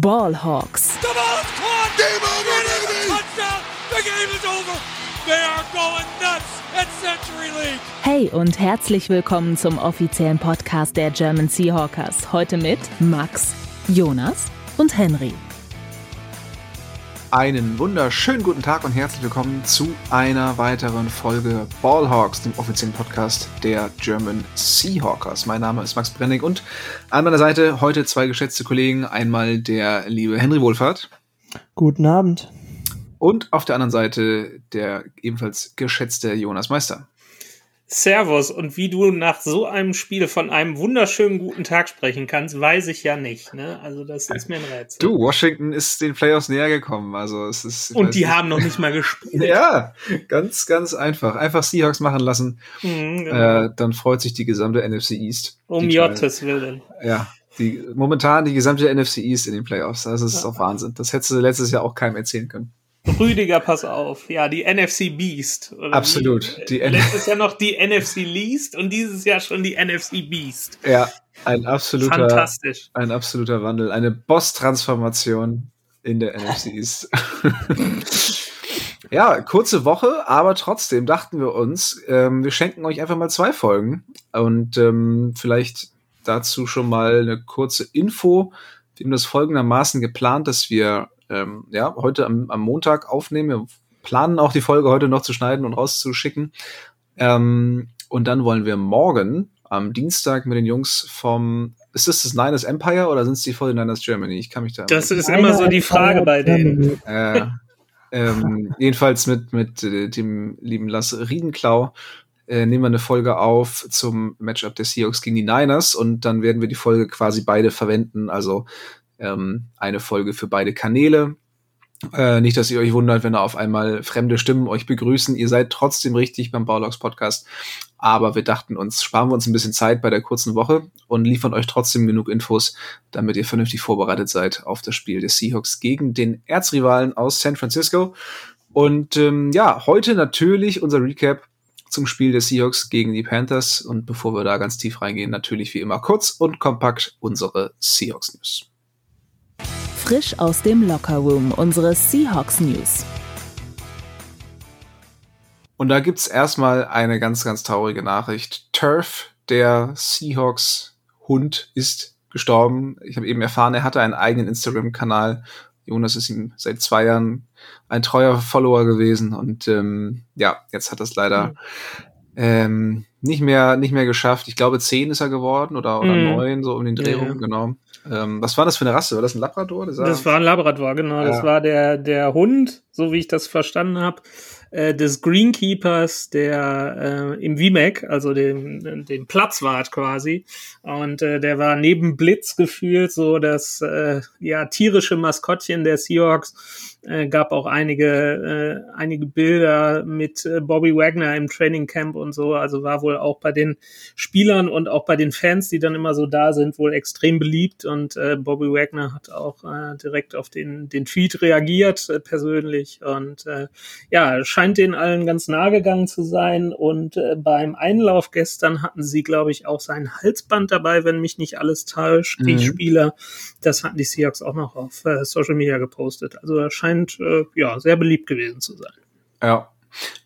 Ballhawks. Hey und herzlich willkommen zum offiziellen Podcast der German Seahawkers. Heute mit Max, Jonas und Henry. Einen wunderschönen guten Tag und herzlich willkommen zu einer weiteren Folge Ballhawks, dem offiziellen Podcast der German Seahawkers. Mein Name ist Max Brennig und an meiner Seite heute zwei geschätzte Kollegen. Einmal der liebe Henry Wohlfahrt. Guten Abend. Und auf der anderen Seite der ebenfalls geschätzte Jonas Meister. Servus. Und wie du nach so einem Spiel von einem wunderschönen guten Tag sprechen kannst, weiß ich ja nicht. Ne? Also das ist mir ein Rätsel. Du, Washington ist den Playoffs näher gekommen. Also es ist. Und die nicht. haben noch nicht mal gespielt. ja, ganz, ganz einfach. Einfach Seahawks machen lassen. Mhm, genau. äh, dann freut sich die gesamte NFC East. Um Jottes Willen. Ja. Die, momentan die gesamte NFC East in den Playoffs. Also es ist ja. auch Wahnsinn. Das hättest du letztes Jahr auch keinem erzählen können. Rüdiger, pass auf. Ja, die NFC Beast. Absolut. Die, die letztes Jahr noch die NFC Least und dieses Jahr schon die NFC Beast. Ja, ein absoluter, Fantastisch. ein absoluter Wandel. Eine Boss-Transformation in der NFC East. ja, kurze Woche, aber trotzdem dachten wir uns, ähm, wir schenken euch einfach mal zwei Folgen und ähm, vielleicht dazu schon mal eine kurze Info. Wir haben das folgendermaßen geplant, dass wir ähm, ja, heute am, am Montag aufnehmen. Wir planen auch die Folge heute noch zu schneiden und rauszuschicken. Ähm, und dann wollen wir morgen am Dienstag mit den Jungs vom ist das das Niners Empire oder sind es die 49ers Germany? Ich kann mich da. Das ist immer so die Frage bei denen. Äh, ähm, jedenfalls mit, mit äh, dem lieben Lasse Riedenklau äh, nehmen wir eine Folge auf zum Matchup der Seahawks gegen die Niners und dann werden wir die Folge quasi beide verwenden. Also ähm, eine Folge für beide Kanäle. Äh, nicht, dass ihr euch wundert, wenn da auf einmal fremde Stimmen euch begrüßen. Ihr seid trotzdem richtig beim Baulogs Podcast. Aber wir dachten uns, sparen wir uns ein bisschen Zeit bei der kurzen Woche und liefern euch trotzdem genug Infos, damit ihr vernünftig vorbereitet seid auf das Spiel des Seahawks gegen den Erzrivalen aus San Francisco. Und ähm, ja, heute natürlich unser Recap zum Spiel des Seahawks gegen die Panthers. Und bevor wir da ganz tief reingehen, natürlich wie immer kurz und kompakt unsere Seahawks News. Frisch aus dem Lockerroom, unsere Seahawks News. Und da gibt es erstmal eine ganz, ganz traurige Nachricht. Turf, der Seahawks-Hund, ist gestorben. Ich habe eben erfahren, er hatte einen eigenen Instagram-Kanal. Jonas ist ihm seit zwei Jahren ein treuer Follower gewesen und ähm, ja, jetzt hat das leider mhm. Ähm, nicht mehr nicht mehr geschafft. Ich glaube, zehn ist er geworden oder, oder mhm. neun, so um den Dreh rum, ja. genau. Ähm, was war das für eine Rasse? War das ein Labrador? Das, das war ein Labrador, genau. Ja. Das war der, der Hund, so wie ich das verstanden habe, äh, des Greenkeepers, der äh, im VMAC, also dem, dem Platzwart quasi. Und äh, der war neben Blitz gefühlt so das äh, ja tierische Maskottchen der Seahawks äh, gab auch einige, äh, einige Bilder mit äh, Bobby Wagner im Training Camp und so. Also war wohl auch bei den Spielern und auch bei den Fans, die dann immer so da sind, wohl extrem beliebt. Und äh, Bobby Wagner hat auch äh, direkt auf den, den Tweet reagiert, äh, persönlich. Und äh, ja, scheint den allen ganz nah gegangen zu sein. Und äh, beim Einlauf gestern hatten sie, glaube ich, auch sein Halsband dabei, wenn mich nicht alles täuscht, mhm. die Spieler. Das hatten die Seahawks auch noch auf äh, Social Media gepostet. Also scheint scheint äh, ja sehr beliebt gewesen zu sein. Ja.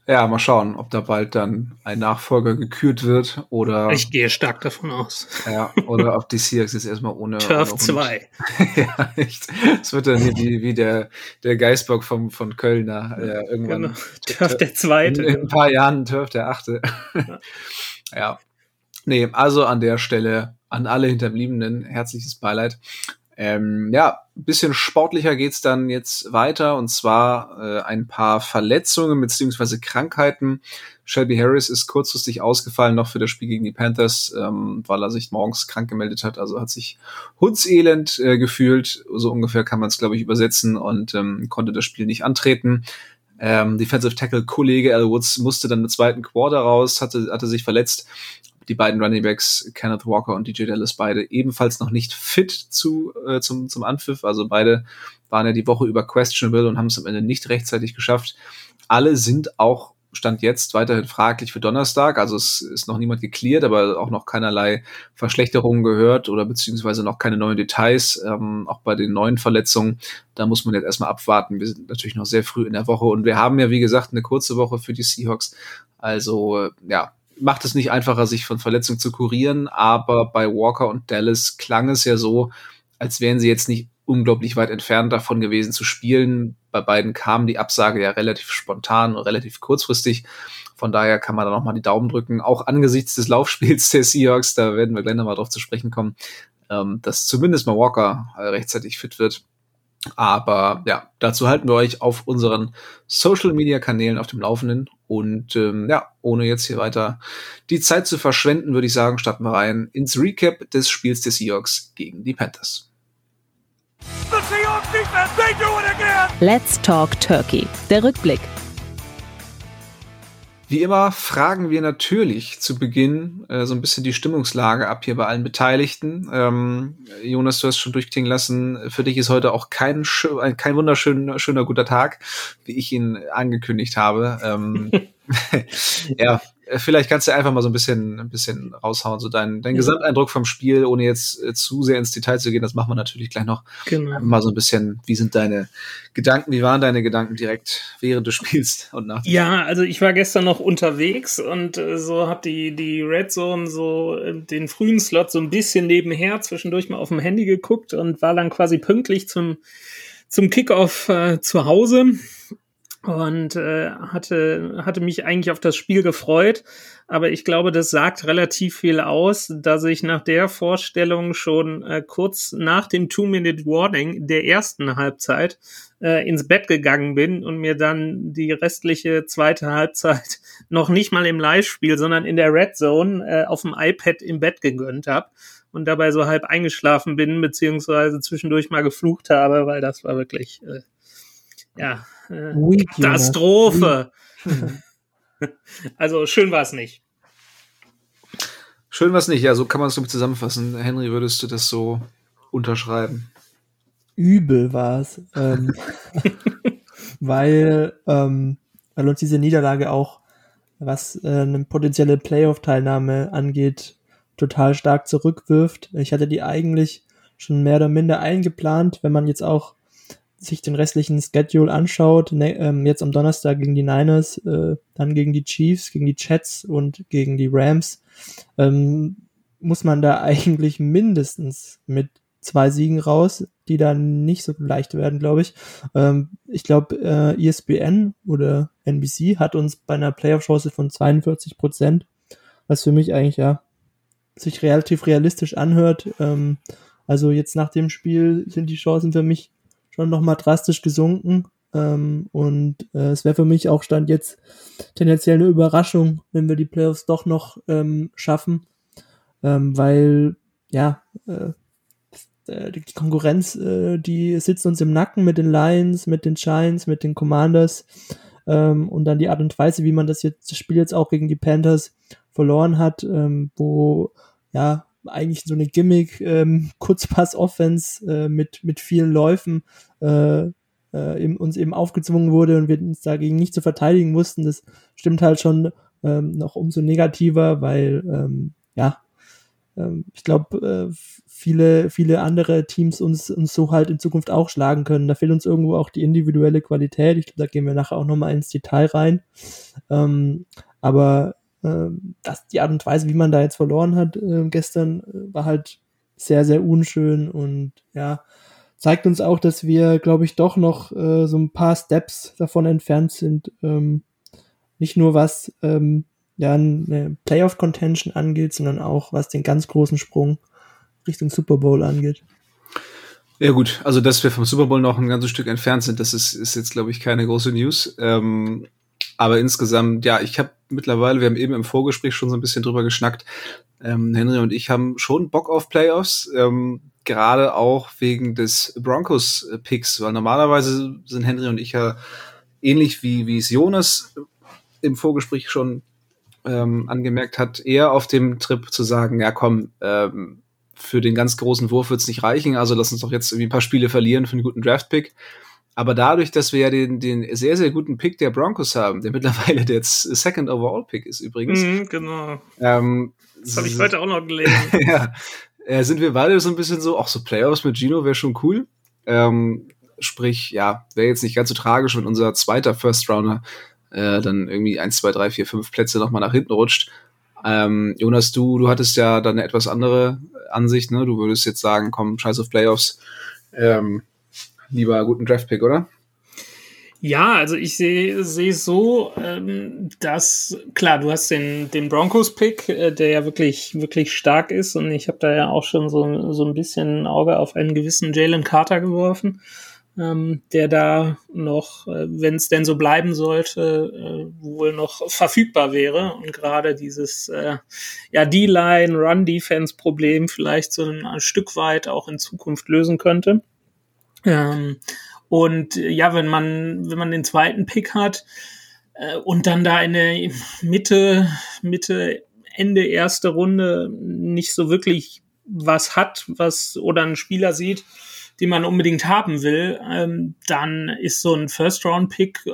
Ja, mal schauen, ob da bald dann ein Nachfolger gekürt wird oder. Ich gehe stark davon aus. Ja, oder ob die Seahawks jetzt erstmal ohne. Turf 2. ja, echt. Es wird dann wie, wie der, der Geisbock vom, von Kölner. Ja, irgendwann. Genau. Turf der Zweite. In, in, ein paar Jahren Turf der Achte. Ja. ja. Nee, also an der Stelle an alle Hinterbliebenen herzliches Beileid. Ähm, ja, bisschen sportlicher geht's dann jetzt weiter und zwar äh, ein paar Verletzungen beziehungsweise Krankheiten. Shelby Harris ist kurzfristig ausgefallen noch für das Spiel gegen die Panthers, ähm, weil er sich morgens krank gemeldet hat. Also hat sich hundselend äh, gefühlt, so ungefähr kann man es glaube ich übersetzen und ähm, konnte das Spiel nicht antreten. Ähm, Defensive Tackle Kollege Al Woods musste dann im zweiten Quarter raus, hatte, hatte sich verletzt die beiden Running Backs, Kenneth Walker und DJ Dallas, beide ebenfalls noch nicht fit zu, äh, zum, zum Anpfiff. Also beide waren ja die Woche über questionable und haben es am Ende nicht rechtzeitig geschafft. Alle sind auch stand jetzt weiterhin fraglich für Donnerstag. Also es ist noch niemand geklärt, aber auch noch keinerlei Verschlechterungen gehört oder beziehungsweise noch keine neuen Details. Ähm, auch bei den neuen Verletzungen, da muss man jetzt erstmal abwarten. Wir sind natürlich noch sehr früh in der Woche und wir haben ja, wie gesagt, eine kurze Woche für die Seahawks. Also ja, macht es nicht einfacher, sich von Verletzungen zu kurieren, aber bei Walker und Dallas klang es ja so, als wären sie jetzt nicht unglaublich weit entfernt davon gewesen zu spielen. Bei beiden kam die Absage ja relativ spontan und relativ kurzfristig. Von daher kann man da nochmal die Daumen drücken. Auch angesichts des Laufspiels der Seahawks, da werden wir gleich nochmal drauf zu sprechen kommen, ähm, dass zumindest mal Walker äh, rechtzeitig fit wird. Aber ja, dazu halten wir euch auf unseren Social Media Kanälen auf dem Laufenden. Und ähm, ja, ohne jetzt hier weiter die Zeit zu verschwenden, würde ich sagen, starten wir rein ins Recap des Spiels der Seahawks gegen die Panthers. Let's Talk Turkey. Der Rückblick. Wie immer fragen wir natürlich zu Beginn äh, so ein bisschen die Stimmungslage ab hier bei allen Beteiligten. Ähm, Jonas, du hast schon durchklingen lassen, für dich ist heute auch kein, kein wunderschöner, schöner, guter Tag, wie ich ihn angekündigt habe. Ähm, ja, vielleicht kannst du einfach mal so ein bisschen, ein bisschen raushauen, so dein, dein Gesamteindruck vom Spiel, ohne jetzt äh, zu sehr ins Detail zu gehen. Das machen wir natürlich gleich noch. Genau. Mal so ein bisschen, wie sind deine Gedanken, wie waren deine Gedanken direkt während du spielst und nach? Ja, also ich war gestern noch unterwegs und äh, so hab die, die Red Zone so äh, den frühen Slot so ein bisschen nebenher zwischendurch mal auf dem Handy geguckt und war dann quasi pünktlich zum, zum Kickoff äh, zu Hause und äh, hatte, hatte mich eigentlich auf das Spiel gefreut. Aber ich glaube, das sagt relativ viel aus, dass ich nach der Vorstellung schon äh, kurz nach dem Two-Minute-Warning der ersten Halbzeit äh, ins Bett gegangen bin und mir dann die restliche zweite Halbzeit noch nicht mal im Live-Spiel, sondern in der Red Zone äh, auf dem iPad im Bett gegönnt habe und dabei so halb eingeschlafen bin, beziehungsweise zwischendurch mal geflucht habe, weil das war wirklich, äh, ja, äh, Weak, Katastrophe. also schön war es nicht. Schön war es nicht, ja, so kann man es so zusammenfassen. Henry, würdest du das so unterschreiben? Übel war es. Ähm, weil, ähm, weil uns diese Niederlage auch, was äh, eine potenzielle Playoff-Teilnahme angeht, total stark zurückwirft. Ich hatte die eigentlich schon mehr oder minder eingeplant, wenn man jetzt auch sich den restlichen Schedule anschaut, ne, ähm, jetzt am Donnerstag gegen die Niners, äh, dann gegen die Chiefs, gegen die Jets und gegen die Rams, ähm, muss man da eigentlich mindestens mit zwei Siegen raus, die dann nicht so leicht werden, glaube ich. Ähm, ich glaube, äh, ESPN oder NBC hat uns bei einer Playoff-Chance von 42 Prozent, was für mich eigentlich ja sich relativ realistisch anhört. Ähm, also jetzt nach dem Spiel sind die Chancen für mich schon nochmal drastisch gesunken. Ähm, und äh, es wäre für mich auch Stand jetzt tendenziell eine Überraschung, wenn wir die Playoffs doch noch ähm, schaffen. Ähm, weil, ja, äh, äh die Konkurrenz, äh, die sitzt uns im Nacken mit den Lions, mit den Giants, mit den Commanders. Ähm, und dann die Art und Weise, wie man das jetzt, das Spiel jetzt auch gegen die Panthers verloren hat, ähm, wo ja eigentlich so eine Gimmick ähm, Kurzpass-Offense äh, mit mit vielen Läufen äh, äh, uns eben aufgezwungen wurde und wir uns dagegen nicht zu verteidigen mussten. Das stimmt halt schon ähm, noch umso negativer, weil ähm, ja ähm, ich glaube äh, viele viele andere Teams uns uns so halt in Zukunft auch schlagen können. Da fehlt uns irgendwo auch die individuelle Qualität. Ich glaube, da gehen wir nachher auch noch mal ins Detail rein. Ähm, aber das, die Art und Weise, wie man da jetzt verloren hat äh, gestern, war halt sehr, sehr unschön und ja, zeigt uns auch, dass wir, glaube ich, doch noch äh, so ein paar Steps davon entfernt sind. Ähm, nicht nur was ähm, ja eine Playoff-Contention angeht, sondern auch was den ganz großen Sprung Richtung Super Bowl angeht. Ja gut, also dass wir vom Super Bowl noch ein ganzes Stück entfernt sind, das ist, ist jetzt, glaube ich, keine große News. Ähm, aber insgesamt, ja, ich habe mittlerweile, wir haben eben im Vorgespräch schon so ein bisschen drüber geschnackt, ähm, Henry und ich haben schon Bock auf Playoffs, ähm, gerade auch wegen des Broncos-Picks, weil normalerweise sind Henry und ich ja ähnlich wie, wie es Jonas im Vorgespräch schon ähm, angemerkt hat, eher auf dem Trip zu sagen, ja komm, ähm, für den ganz großen Wurf wird's nicht reichen, also lass uns doch jetzt irgendwie ein paar Spiele verlieren für einen guten Draft-Pick. Aber dadurch, dass wir ja den, den sehr, sehr guten Pick der Broncos haben, der mittlerweile der Second Overall Pick ist übrigens. Mhm, genau. Ähm, das habe ich heute auch noch gelesen. ja, äh, sind wir beide so ein bisschen so, auch so Playoffs mit Gino wäre schon cool. Ähm, sprich, ja, wäre jetzt nicht ganz so tragisch, wenn unser zweiter First Rounder äh, dann irgendwie 1, 2, 3, 4, 5 Plätze nochmal nach hinten rutscht. Ähm, Jonas, du, du hattest ja dann eine etwas andere Ansicht, ne? Du würdest jetzt sagen, komm, scheiß auf Playoffs. Ähm, lieber guten Draftpick, oder? Ja, also ich sehe sehe so, ähm, dass klar, du hast den den Broncos-Pick, äh, der ja wirklich wirklich stark ist und ich habe da ja auch schon so so ein bisschen ein Auge auf einen gewissen Jalen Carter geworfen, ähm, der da noch, äh, wenn es denn so bleiben sollte, äh, wohl noch verfügbar wäre und gerade dieses äh, ja D-Line Run-Defense-Problem vielleicht so ein, ein Stück weit auch in Zukunft lösen könnte. Ähm, und äh, ja, wenn man, wenn man den zweiten Pick hat äh, und dann da in der Mitte, Mitte, Ende erste Runde nicht so wirklich was hat, was oder einen Spieler sieht, den man unbedingt haben will, ähm, dann ist so ein First-Round-Pick äh,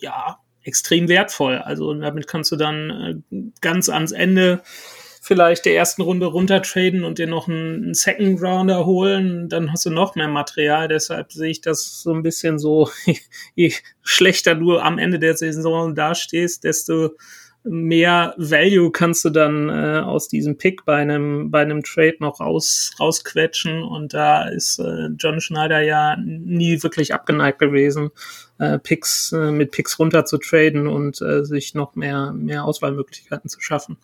ja extrem wertvoll. Also damit kannst du dann äh, ganz ans Ende vielleicht der ersten Runde runtertraden und dir noch einen Second Rounder holen, dann hast du noch mehr Material. Deshalb sehe ich das so ein bisschen so, je schlechter du am Ende der Saison dastehst, desto mehr Value kannst du dann äh, aus diesem Pick bei einem bei einem Trade noch raus rausquetschen und da ist äh, John Schneider ja nie wirklich abgeneigt gewesen, äh, Picks äh, mit Picks runter zu traden und äh, sich noch mehr mehr Auswahlmöglichkeiten zu schaffen.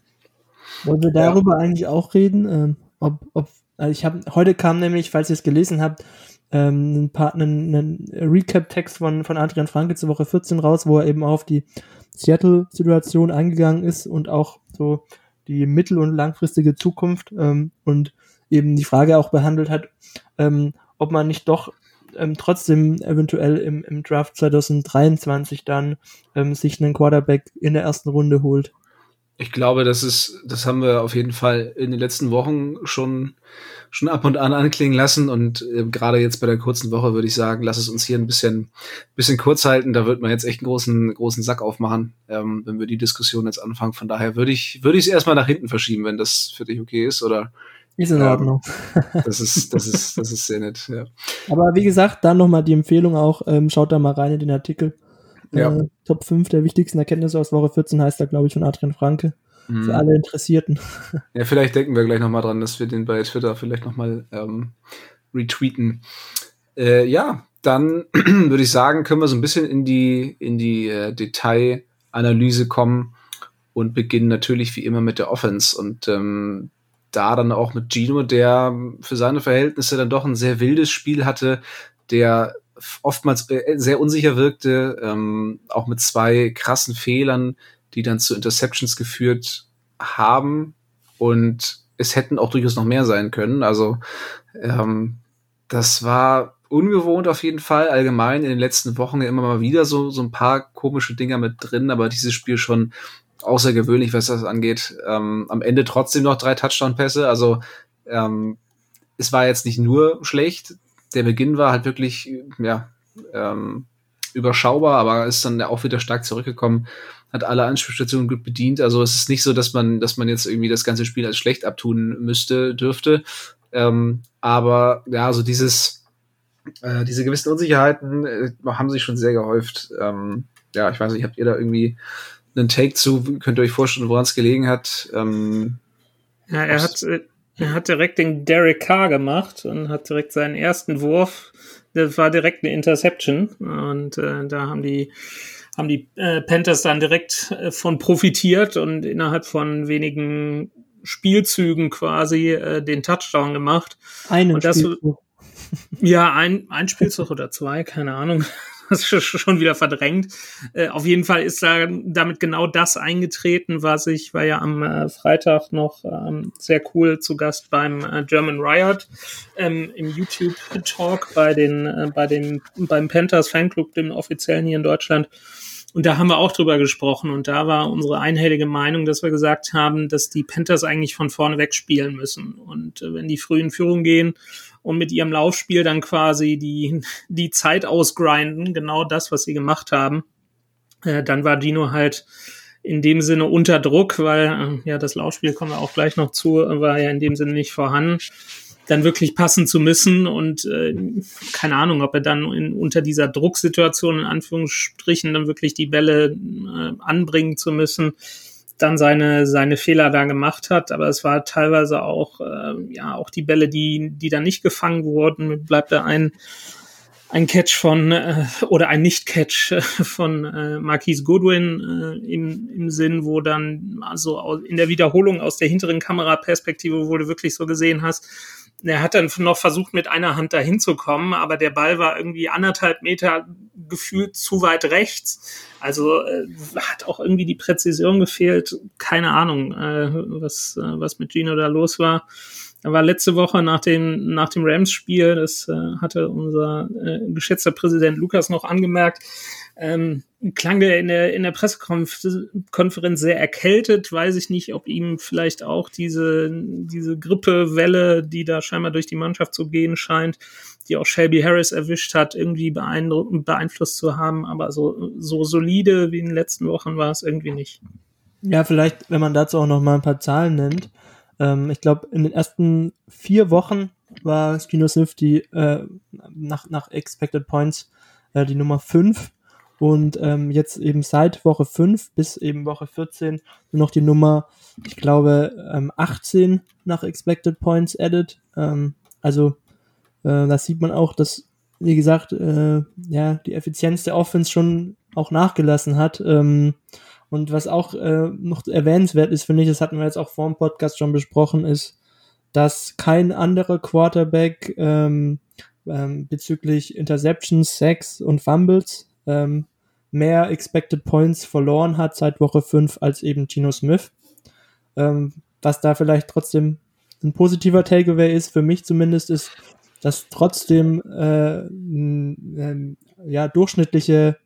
Wollen wir darüber ja. eigentlich auch reden? Ähm, ob, ob, also ich habe heute kam nämlich, falls ihr es gelesen habt, ähm, ein paar, einen, einen Recap-Text von, von Adrian Franke zur Woche 14 raus, wo er eben auf die Seattle-Situation eingegangen ist und auch so die mittel- und langfristige Zukunft ähm, und eben die Frage auch behandelt hat, ähm, ob man nicht doch ähm, trotzdem eventuell im, im Draft 2023 dann ähm, sich einen Quarterback in der ersten Runde holt. Ich glaube, das ist, das haben wir auf jeden Fall in den letzten Wochen schon, schon ab und an anklingen lassen. Und äh, gerade jetzt bei der kurzen Woche würde ich sagen, lass es uns hier ein bisschen, bisschen kurz halten. Da wird man jetzt echt einen großen, großen Sack aufmachen, ähm, wenn wir die Diskussion jetzt anfangen. Von daher würde ich, würde ich es erstmal nach hinten verschieben, wenn das für dich okay ist, oder? Ist in ähm, Ordnung. Das ist, das ist, das ist sehr nett, ja. Aber wie gesagt, dann nochmal die Empfehlung auch, ähm, schaut da mal rein in den Artikel. Ja. Äh, Top 5 der wichtigsten Erkenntnisse aus Woche 14 heißt da, glaube ich, von Adrian Franke. Mhm. Für alle Interessierten. Ja, vielleicht denken wir gleich nochmal dran, dass wir den bei Twitter vielleicht nochmal ähm, retweeten. Äh, ja, dann würde ich sagen, können wir so ein bisschen in die, in die äh, Detailanalyse kommen und beginnen natürlich wie immer mit der Offense. Und ähm, da dann auch mit Gino, der für seine Verhältnisse dann doch ein sehr wildes Spiel hatte, der oftmals äh, sehr unsicher wirkte, ähm, auch mit zwei krassen Fehlern, die dann zu Interceptions geführt haben. Und es hätten auch durchaus noch mehr sein können. Also ähm, das war ungewohnt auf jeden Fall. Allgemein in den letzten Wochen immer mal wieder so, so ein paar komische Dinger mit drin, aber dieses Spiel schon außergewöhnlich, was das angeht. Ähm, am Ende trotzdem noch drei Touchdown-Pässe. Also ähm, es war jetzt nicht nur schlecht, der Beginn war halt wirklich, ja, ähm, überschaubar, aber ist dann auch wieder stark zurückgekommen, hat alle Anspielstationen gut bedient. Also es ist nicht so, dass man, dass man jetzt irgendwie das ganze Spiel als schlecht abtun müsste, dürfte. Ähm, aber ja, also dieses, äh, diese gewissen Unsicherheiten äh, haben sich schon sehr gehäuft. Ähm, ja, ich weiß nicht, habt ihr da irgendwie einen Take zu? Könnt ihr euch vorstellen, woran es gelegen hat? Ähm, ja, er hat, äh, er hat direkt den Derek Carr gemacht und hat direkt seinen ersten Wurf. Das war direkt eine Interception. Und äh, da haben die, haben die äh, Panthers dann direkt äh, von profitiert und innerhalb von wenigen Spielzügen quasi äh, den Touchdown gemacht. Einen und das, Spielzug. Ja, ein, ein Spielzug oder zwei, keine Ahnung. das schon wieder verdrängt. Äh, auf jeden Fall ist da damit genau das eingetreten, was ich war ja am äh, Freitag noch ähm, sehr cool zu Gast beim äh, German Riot ähm, im YouTube Talk bei den bei dem beim Panthers Fanclub, dem offiziellen hier in Deutschland. Und da haben wir auch drüber gesprochen und da war unsere einhellige Meinung, dass wir gesagt haben, dass die Panthers eigentlich von vorne weg spielen müssen. Und wenn die früh in Führung gehen und mit ihrem Laufspiel dann quasi die, die Zeit ausgrinden, genau das, was sie gemacht haben. Äh, dann war Dino halt in dem Sinne unter Druck, weil äh, ja das Laufspiel kommen wir auch gleich noch zu, war ja in dem Sinne nicht vorhanden dann wirklich passen zu müssen und äh, keine Ahnung, ob er dann in, unter dieser Drucksituation in Anführungsstrichen dann wirklich die Bälle äh, anbringen zu müssen, dann seine seine Fehler da gemacht hat, aber es war teilweise auch äh, ja auch die Bälle, die die dann nicht gefangen wurden, bleibt da ein ein Catch von äh, oder ein Nicht-Catch äh, von äh, Marquise Goodwin äh, im, im Sinn, wo dann also in der Wiederholung aus der hinteren Kameraperspektive, wo du wirklich so gesehen hast, er hat dann noch versucht, mit einer Hand dahin zu kommen, aber der Ball war irgendwie anderthalb Meter gefühlt zu weit rechts. Also äh, hat auch irgendwie die Präzision gefehlt. Keine Ahnung, äh, was, äh, was mit Gino da los war. Er war letzte Woche nach dem, nach dem Rams-Spiel, das äh, hatte unser äh, geschätzter Präsident Lukas noch angemerkt, ähm, klang der in der, in der Pressekonferenz sehr erkältet. Weiß ich nicht, ob ihm vielleicht auch diese, diese Grippewelle, die da scheinbar durch die Mannschaft zu gehen scheint, die auch Shelby Harris erwischt hat, irgendwie beeinflusst zu haben. Aber so, so solide wie in den letzten Wochen war es irgendwie nicht. Ja, vielleicht, wenn man dazu auch noch mal ein paar Zahlen nennt. Ähm, ich glaube, in den ersten vier Wochen war Gino Smith die äh, nach, nach Expected Points äh, die Nummer fünf und ähm, jetzt eben seit Woche 5 bis eben Woche 14 nur noch die Nummer, ich glaube, ähm, 18 nach Expected Points added. Ähm, also äh, da sieht man auch, dass, wie gesagt, äh, ja, die Effizienz der Offense schon auch nachgelassen hat. Ähm, und was auch äh, noch erwähnenswert ist, finde ich, das hatten wir jetzt auch vor dem Podcast schon besprochen, ist, dass kein anderer Quarterback ähm, ähm, bezüglich Interceptions, Sacks und Fumbles ähm, mehr Expected Points verloren hat seit Woche 5 als eben Gino Smith. Ähm, was da vielleicht trotzdem ein positiver Takeaway ist, für mich zumindest, ist, dass trotzdem äh, ja, durchschnittliche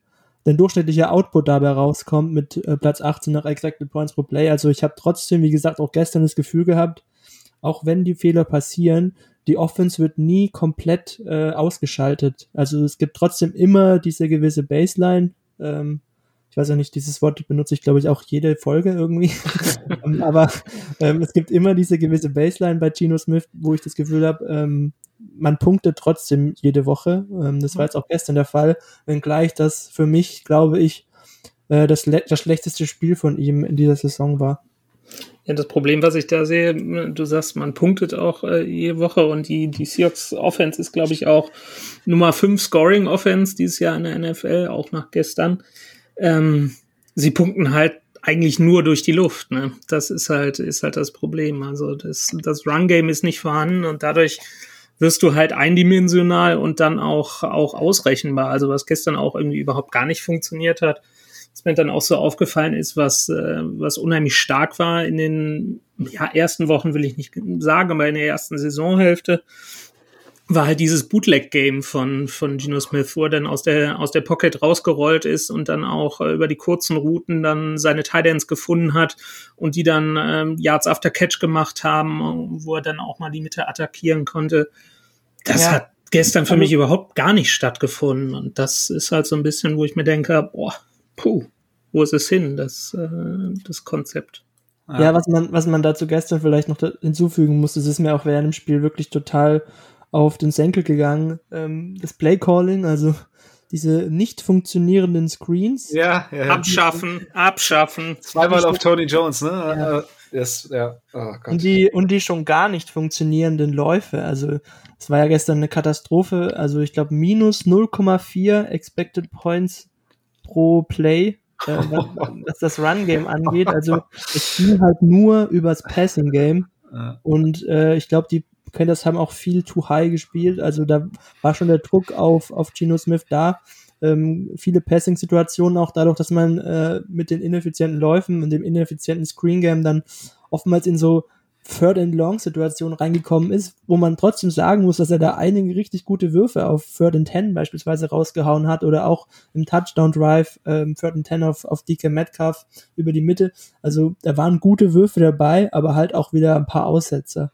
ein durchschnittlicher Output dabei rauskommt mit äh, Platz 18 nach Expected Points pro Play. Also ich habe trotzdem, wie gesagt, auch gestern das Gefühl gehabt, auch wenn die Fehler passieren, die Offense wird nie komplett äh, ausgeschaltet. Also es gibt trotzdem immer diese gewisse Baseline. Ähm, ich weiß ja nicht, dieses Wort benutze ich, glaube ich, auch jede Folge irgendwie. Ähm, aber ähm, es gibt immer diese gewisse Baseline bei Gino Smith, wo ich das Gefühl habe, ähm, man punktet trotzdem jede Woche. Ähm, das war jetzt auch gestern der Fall, wenngleich das für mich, glaube ich, äh, das, das schlechteste Spiel von ihm in dieser Saison war. Ja, das Problem, was ich da sehe, du sagst, man punktet auch äh, jede Woche und die, die Seahawks Offense ist, glaube ich, auch Nummer 5 Scoring Offense dieses Jahr in der NFL, auch nach gestern. Ähm, sie punkten halt eigentlich nur durch die Luft. Ne? Das ist halt, ist halt das Problem. Also das, das Run-Game ist nicht vorhanden und dadurch wirst du halt eindimensional und dann auch, auch ausrechenbar. Also was gestern auch irgendwie überhaupt gar nicht funktioniert hat. Was mir dann auch so aufgefallen ist, was, äh, was unheimlich stark war in den ja, ersten Wochen, will ich nicht sagen, aber in der ersten Saisonhälfte, war halt dieses Bootleg-Game von, von Geno Smith, wo er dann aus der, aus der Pocket rausgerollt ist und dann auch äh, über die kurzen Routen dann seine Tidends gefunden hat und die dann ähm, Yards after Catch gemacht haben, wo er dann auch mal die Mitte attackieren konnte. Das ja. hat gestern für also, mich überhaupt gar nicht stattgefunden und das ist halt so ein bisschen, wo ich mir denke, boah, puh, wo ist es hin, das, äh, das Konzept. Ja. was man, was man dazu gestern vielleicht noch hinzufügen muss, das ist mir auch während dem Spiel wirklich total auf den Senkel gegangen. Ähm, das Playcalling, also diese nicht funktionierenden Screens. Ja, ja. Abschaffen, abschaffen. Zweimal auf Tony Jones, ne? Ja. Das, ja. Oh und, die, und die schon gar nicht funktionierenden Läufe. Also, es war ja gestern eine Katastrophe. Also, ich glaube, minus 0,4 Expected Points pro Play, äh, was, was, das Run-Game angeht. Also, es ging halt nur übers Passing-Game. Und äh, ich glaube, die Panthers haben auch viel too high gespielt. Also da war schon der Druck auf, auf Geno Smith da. Ähm, viele Passing-Situationen auch dadurch, dass man äh, mit den ineffizienten Läufen und dem ineffizienten Screen Game dann oftmals in so Third and Long Situationen reingekommen ist, wo man trotzdem sagen muss, dass er da einige richtig gute Würfe auf Third and Ten beispielsweise rausgehauen hat oder auch im Touchdown Drive ähm, Third and Ten auf, auf DK Metcalf über die Mitte. Also da waren gute Würfe dabei, aber halt auch wieder ein paar Aussetzer.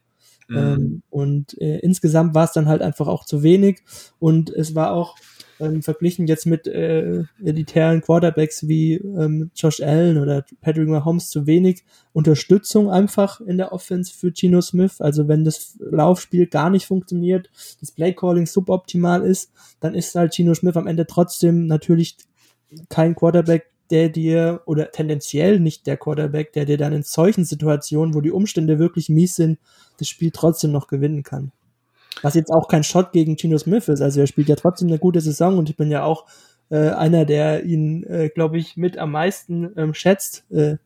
Mhm. Ähm, und äh, insgesamt war es dann halt einfach auch zu wenig. Und es war auch ähm, verglichen jetzt mit äh, elitären Quarterbacks wie ähm, Josh Allen oder Patrick Mahomes zu wenig Unterstützung einfach in der Offense für Geno Smith. Also wenn das Laufspiel gar nicht funktioniert, das Playcalling suboptimal ist, dann ist halt Geno Smith am Ende trotzdem natürlich kein Quarterback, der dir, oder tendenziell nicht der Quarterback, der dir dann in solchen Situationen, wo die Umstände wirklich mies sind, das Spiel trotzdem noch gewinnen kann. Was jetzt auch kein Shot gegen Gino Smith ist. Also er spielt ja trotzdem eine gute Saison und ich bin ja auch äh, einer, der ihn, äh, glaube ich, mit am meisten ähm, schätzt äh,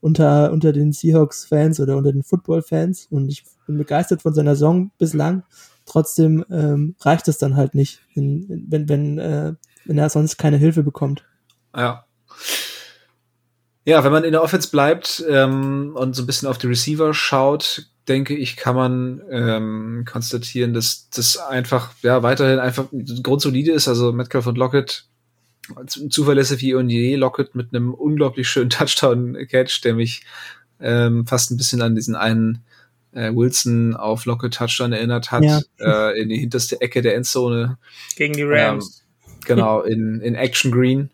unter, unter den Seahawks-Fans oder unter den Football-Fans. Und ich bin begeistert von seiner Saison bislang. Trotzdem ähm, reicht es dann halt nicht, in, wenn, wenn, äh, wenn er sonst keine Hilfe bekommt. Ja. Ja, wenn man in der Offense bleibt ähm, und so ein bisschen auf die Receiver schaut, denke ich, kann man ähm, konstatieren, dass das einfach ja weiterhin einfach grundsolide ist. Also Metcalf und Lockett zuverlässig wie und je. Lockett mit einem unglaublich schönen Touchdown-Catch, der mich ähm, fast ein bisschen an diesen einen äh, Wilson auf Lockett Touchdown erinnert hat, ja. äh, in die hinterste Ecke der Endzone. Gegen die Rams. Ähm, genau, in, in Action Green.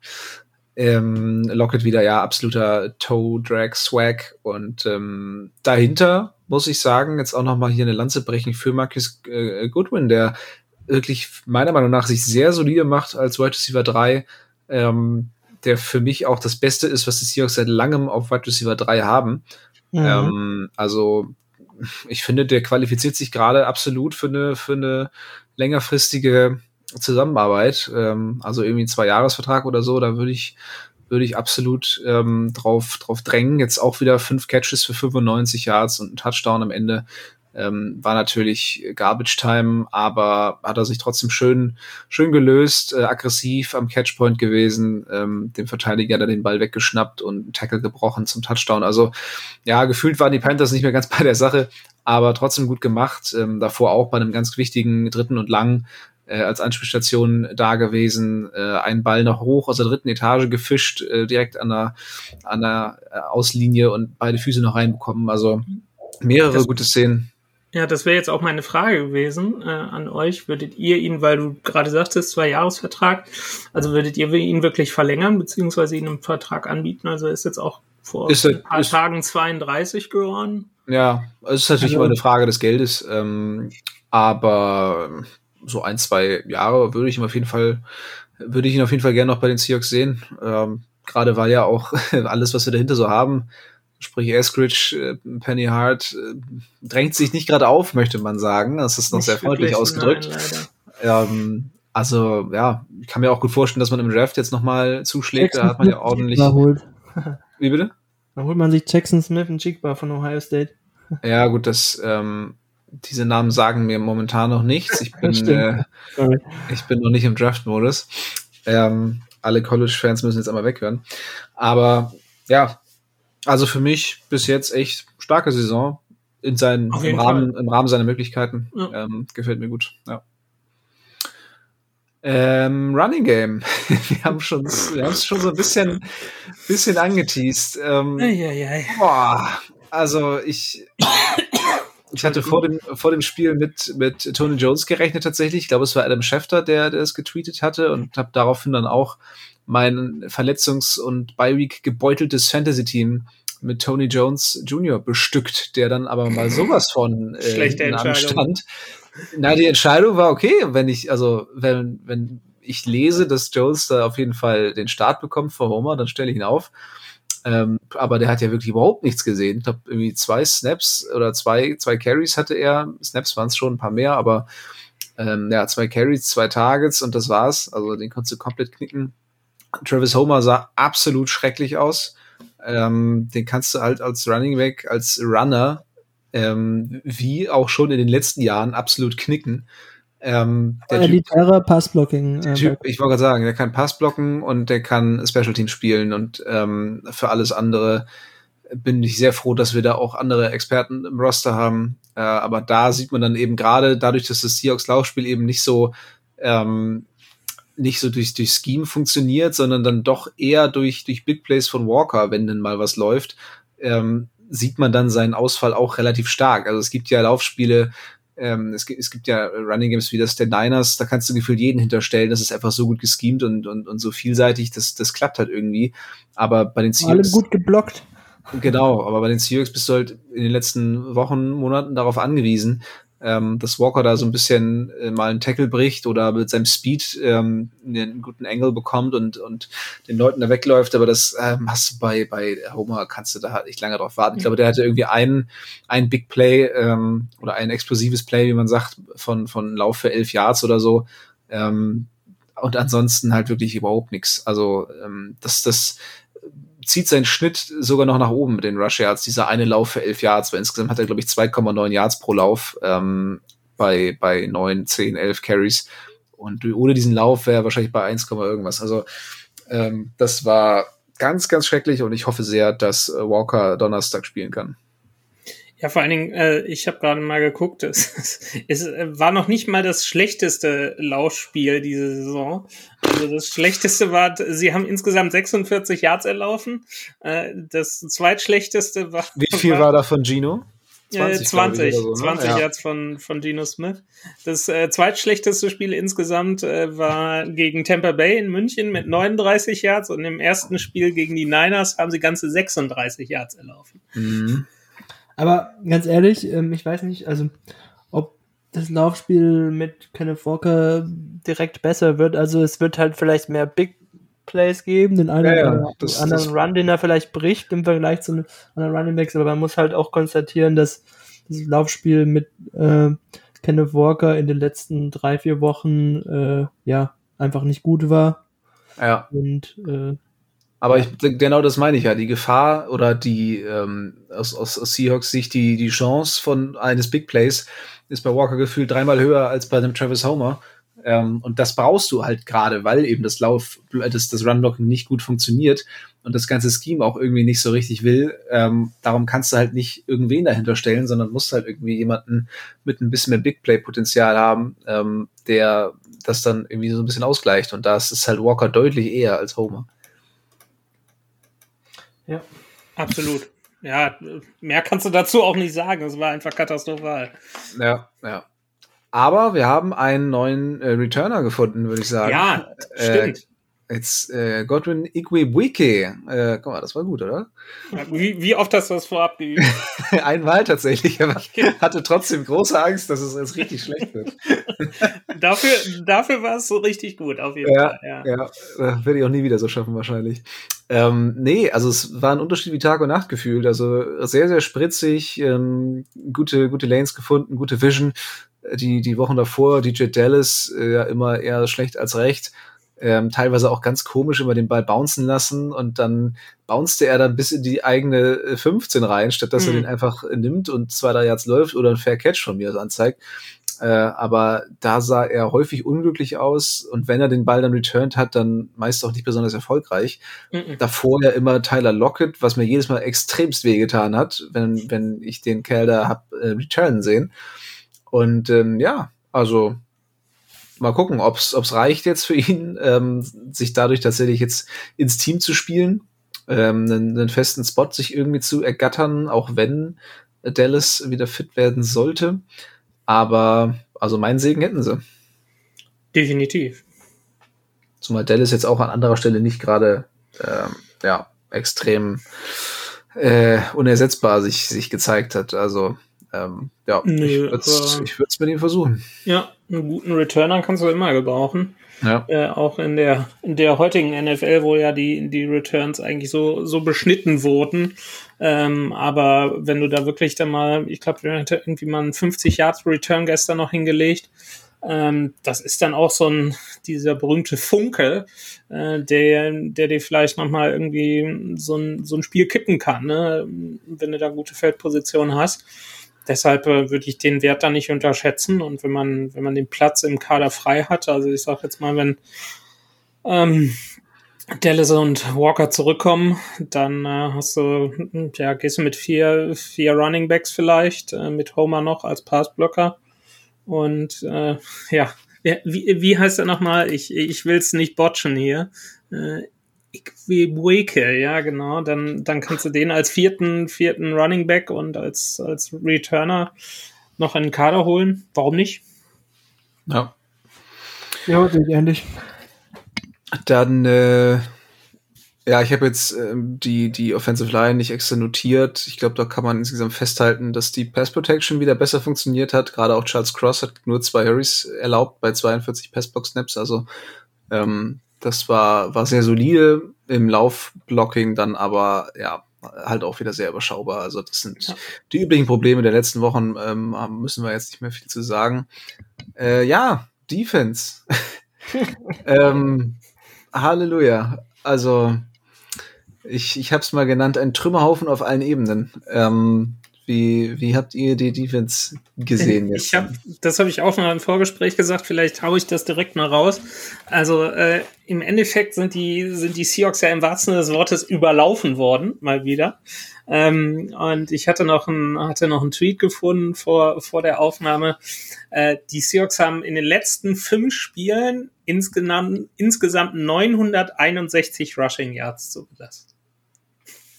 Ähm, Lockett wieder, ja, absoluter Toe-Drag-Swag. Und ähm, dahinter muss ich sagen, jetzt auch noch mal hier eine Lanze brechen für Marcus äh, Goodwin, der wirklich meiner Meinung nach sich sehr solide macht als Wide Receiver 3, ähm, der für mich auch das Beste ist, was die Seahawks seit langem auf Wide Receiver 3 haben. Mhm. Ähm, also ich finde, der qualifiziert sich gerade absolut für eine, für eine längerfristige Zusammenarbeit. Ähm, also irgendwie ein Zwei-Jahres-Vertrag oder so, da würde ich würde ich absolut ähm, drauf, drauf drängen. Jetzt auch wieder fünf Catches für 95 Yards und ein Touchdown am Ende. Ähm, war natürlich Garbage Time, aber hat er sich trotzdem schön, schön gelöst, äh, aggressiv am Catchpoint gewesen, ähm, dem Verteidiger da den Ball weggeschnappt und Tackle gebrochen zum Touchdown. Also ja, gefühlt waren die Panthers nicht mehr ganz bei der Sache, aber trotzdem gut gemacht. Ähm, davor auch bei einem ganz wichtigen dritten und langen äh, als Anspielstation da gewesen, äh, einen Ball noch hoch aus der dritten Etage gefischt, äh, direkt an der, an der äh, Auslinie und beide Füße noch reinbekommen. Also mehrere das, gute Szenen. Ja, das wäre jetzt auch meine Frage gewesen äh, an euch. Würdet ihr ihn, weil du gerade sagtest, zwei Jahresvertrag, also würdet ihr ihn wirklich verlängern, beziehungsweise ihn einen Vertrag anbieten? Also ist jetzt auch vor ist, ein paar ist, Tagen 32 geworden. Ja, es ist natürlich also, immer eine Frage des Geldes. Ähm, aber so ein, zwei Jahre würde ich ihm auf jeden Fall, würde ich ihn auf jeden Fall gerne noch bei den Seahawks sehen. Ähm, Gerade weil ja auch alles, was wir dahinter so haben, sprich Eskridge, äh, Penny Hart, äh, drängt sich nicht gerade auf, möchte man sagen. Das ist noch nicht sehr freundlich ausgedrückt. Nein, ähm, also ja, ich kann mir auch gut vorstellen, dass man im Draft jetzt nochmal zuschlägt. Jackson da hat man ja ordentlich. Wie bitte? Da holt man sich Jackson Smith und Jigba von Ohio State. Ja, gut, das ähm, diese Namen sagen mir momentan noch nichts. Ich bin, äh, ich bin noch nicht im Draft-Modus. Ähm, alle College-Fans müssen jetzt einmal weghören. Aber ja, also für mich bis jetzt echt starke Saison in seinen, im, Rahmen, im Rahmen seiner Möglichkeiten. Ja. Ähm, gefällt mir gut. Ja. Ähm, Running Game. wir haben schon, wir haben es schon so ein bisschen, bisschen angeteased. Ähm, ei, ei, ei. Boah, also ich, ich hatte vor dem, vor dem Spiel mit, mit Tony Jones gerechnet tatsächlich. Ich glaube, es war Adam Schefter, der, der es getweetet hatte und habe daraufhin dann auch mein Verletzungs- und Bi-Week gebeuteltes Fantasy-Team mit Tony Jones Jr. bestückt, der dann aber mal sowas von äh, Schlechte Entscheidung. stand. Na, die Entscheidung war okay, wenn ich, also wenn, wenn ich lese, dass Jones da auf jeden Fall den Start bekommt vor Homer, dann stelle ich ihn auf. Ähm, aber der hat ja wirklich überhaupt nichts gesehen. Ich glaube, irgendwie zwei Snaps oder zwei, zwei Carries hatte er. Snaps waren es schon ein paar mehr, aber ähm, ja, zwei Carries, zwei Targets und das war's. Also den konntest du komplett knicken. Travis Homer sah absolut schrecklich aus. Ähm, den kannst du halt als Running Back, als Runner, ähm, wie auch schon in den letzten Jahren, absolut knicken. Ähm, der Elitärer Passblocking. Äh, typ, ich wollte gerade sagen, der kann Passblocken und der kann Special Team spielen und ähm, für alles andere bin ich sehr froh, dass wir da auch andere Experten im Roster haben. Äh, aber da sieht man dann eben gerade dadurch, dass das Seahawks Laufspiel eben nicht so ähm, nicht so durch, durch Scheme funktioniert, sondern dann doch eher durch, durch Big Plays von Walker, wenn denn mal was läuft, ähm, sieht man dann seinen Ausfall auch relativ stark. Also es gibt ja Laufspiele, ähm, es, gibt, es gibt ja Running Games wie das der Niners, da kannst du gefühlt jeden hinterstellen. Das ist einfach so gut geschemt und, und, und so vielseitig, das, das klappt halt irgendwie. Aber bei den Seahawks. Alle gut geblockt. Genau, aber bei den Seahawks bist du halt in den letzten Wochen, Monaten darauf angewiesen, ähm, dass Walker da so ein bisschen äh, mal einen Tackle bricht oder mit seinem Speed ähm, einen guten Angle bekommt und, und den Leuten da wegläuft. Aber das ähm, hast du bei, bei Homer, kannst du da halt nicht lange drauf warten. Ich glaube, der hatte irgendwie einen, ein Big Play ähm, oder ein explosives Play, wie man sagt, von, von Lauf für elf Yards oder so. Ähm, und ansonsten halt wirklich überhaupt nichts. Also ähm, das, das zieht seinen Schnitt sogar noch nach oben mit den Rush Yards. Dieser eine Lauf für elf Yards, weil insgesamt hat er, glaube ich, 2,9 Yards pro Lauf ähm, bei, bei 9, 10, 11 Carries. Und ohne diesen Lauf wäre er wahrscheinlich bei 1, irgendwas. Also ähm, das war ganz, ganz schrecklich und ich hoffe sehr, dass äh, Walker Donnerstag spielen kann. Ja, vor allen Dingen, äh, ich habe gerade mal geguckt, es, es war noch nicht mal das schlechteste Laufspiel diese Saison. Also das schlechteste war, sie haben insgesamt 46 Yards erlaufen. Äh, das zweitschlechteste war. Wie viel war, war da von Gino? 20, 20, so, ne? 20 ja. Yards von, von Gino Smith. Das äh, zweitschlechteste Spiel insgesamt äh, war gegen Tampa Bay in München mit 39 Yards und im ersten Spiel gegen die Niners haben sie ganze 36 Yards erlaufen. Mhm. Aber ganz ehrlich, ähm, ich weiß nicht, also ob das Laufspiel mit Kenneth Walker direkt besser wird. Also es wird halt vielleicht mehr Big Plays geben, den einen ja, ja, das, anderen das Run, den er vielleicht bricht im Vergleich zu anderen Running Backs, aber man muss halt auch konstatieren, dass das Laufspiel mit äh, Kenneth Walker in den letzten drei, vier Wochen äh, ja einfach nicht gut war. Ja. Und äh, aber ich, genau das meine ich ja. Die Gefahr oder die ähm, aus, aus, aus Seahawks Sicht die, die Chance von eines Big Plays ist bei Walker gefühlt dreimal höher als bei einem Travis Homer. Ähm, und das brauchst du halt gerade, weil eben das Lauf, das, das Runblocking nicht gut funktioniert und das ganze Scheme auch irgendwie nicht so richtig will. Ähm, darum kannst du halt nicht irgendwen dahinter stellen, sondern musst halt irgendwie jemanden mit ein bisschen mehr Big Play Potenzial haben, ähm, der das dann irgendwie so ein bisschen ausgleicht. Und das ist halt Walker deutlich eher als Homer. Ja, absolut. Ja, mehr kannst du dazu auch nicht sagen. Es war einfach katastrophal. Ja, ja. Aber wir haben einen neuen äh, Returner gefunden, würde ich sagen. Ja, stimmt. Äh, Jetzt äh, Godwin Igwebuike. Äh, guck mal, das war gut, oder? Wie, wie oft hast du das vorab geübt? Einmal tatsächlich, aber ich hatte trotzdem große Angst, dass es jetzt richtig schlecht wird. dafür dafür war es so richtig gut, auf jeden ja, Fall. Ja, ja äh, werde ich auch nie wieder so schaffen, wahrscheinlich. Ähm, nee, also es war ein Unterschied wie Tag und Nacht gefühlt. Also sehr, sehr spritzig, ähm, gute, gute Lanes gefunden, gute Vision. Die, die Wochen davor, DJ Dallas, äh, ja immer eher schlecht als recht ähm, teilweise auch ganz komisch immer den Ball bouncen lassen und dann bouncete er dann bis in die eigene 15 äh, rein, statt dass mhm. er den einfach nimmt und zwei, drei Yards läuft oder ein Fair Catch von mir anzeigt. Äh, aber da sah er häufig unglücklich aus und wenn er den Ball dann returned hat, dann meist auch nicht besonders erfolgreich. Mhm. Davor ja immer Tyler Lockett, was mir jedes Mal extremst wehgetan hat, wenn, wenn ich den Kerl da hab äh, returnen sehen. Und ähm, ja, also mal gucken, ob es reicht jetzt für ihn, ähm, sich dadurch tatsächlich jetzt ins Team zu spielen, ähm, einen, einen festen Spot sich irgendwie zu ergattern, auch wenn Dallas wieder fit werden sollte. Aber also meinen Segen hätten sie. Definitiv. Zumal Dallas jetzt auch an anderer Stelle nicht gerade ähm, ja, extrem äh, unersetzbar sich, sich gezeigt hat. Also ähm, ja, Nö, ich würde es mit ihm versuchen. Ja, einen guten Returner kannst du immer gebrauchen. Ja. Äh, auch in der, in der heutigen NFL, wo ja die, die Returns eigentlich so, so beschnitten wurden. Ähm, aber wenn du da wirklich dann mal, ich glaube, der hätte irgendwie mal einen 50 Yards Return gestern noch hingelegt. Ähm, das ist dann auch so ein, dieser berühmte Funke, äh, der, der dir vielleicht nochmal irgendwie so ein, so ein Spiel kippen kann, ne? wenn du da gute Feldposition hast deshalb äh, würde ich den Wert da nicht unterschätzen. Und wenn man, wenn man den Platz im Kader frei hat, also ich sage jetzt mal, wenn ähm, Dallas und Walker zurückkommen, dann äh, hast du, ja, gehst du mit vier, vier Running Backs vielleicht, äh, mit Homer noch als Passblocker. Und äh, ja, wie, wie heißt er nochmal? Ich, ich will es nicht botchen hier. Äh, Ikwebweke, ja, genau. Dann, dann kannst du den als vierten, vierten Running Back und als, als Returner noch in den Kader holen. Warum nicht? Ja. Ja, sehe ich ähnlich. Dann, äh, ja, ich habe jetzt ähm, die, die Offensive Line nicht extra notiert. Ich glaube, da kann man insgesamt festhalten, dass die Pass Protection wieder besser funktioniert hat. Gerade auch Charles Cross hat nur zwei Hurries erlaubt bei 42 Passbox Snaps. Also ähm, das war, war sehr solide im Laufblocking, dann aber ja halt auch wieder sehr überschaubar. Also das sind ja. die üblichen Probleme der letzten Wochen. Ähm, müssen wir jetzt nicht mehr viel zu sagen. Äh, ja, Defense. ähm, Halleluja. Also ich, ich habe es mal genannt, ein Trümmerhaufen auf allen Ebenen. Ähm, wie, wie habt ihr die Defense gesehen? Jetzt? Ich hab, das habe ich auch noch im Vorgespräch gesagt, vielleicht haue ich das direkt mal raus. Also äh, im Endeffekt sind die, sind die Seahawks ja im wahrsten Sinne des Wortes überlaufen worden, mal wieder. Ähm, und ich hatte noch ein, hatte noch einen Tweet gefunden vor, vor der Aufnahme. Äh, die Seahawks haben in den letzten fünf Spielen insgesamt, insgesamt 961 Rushing Yards zugelassen.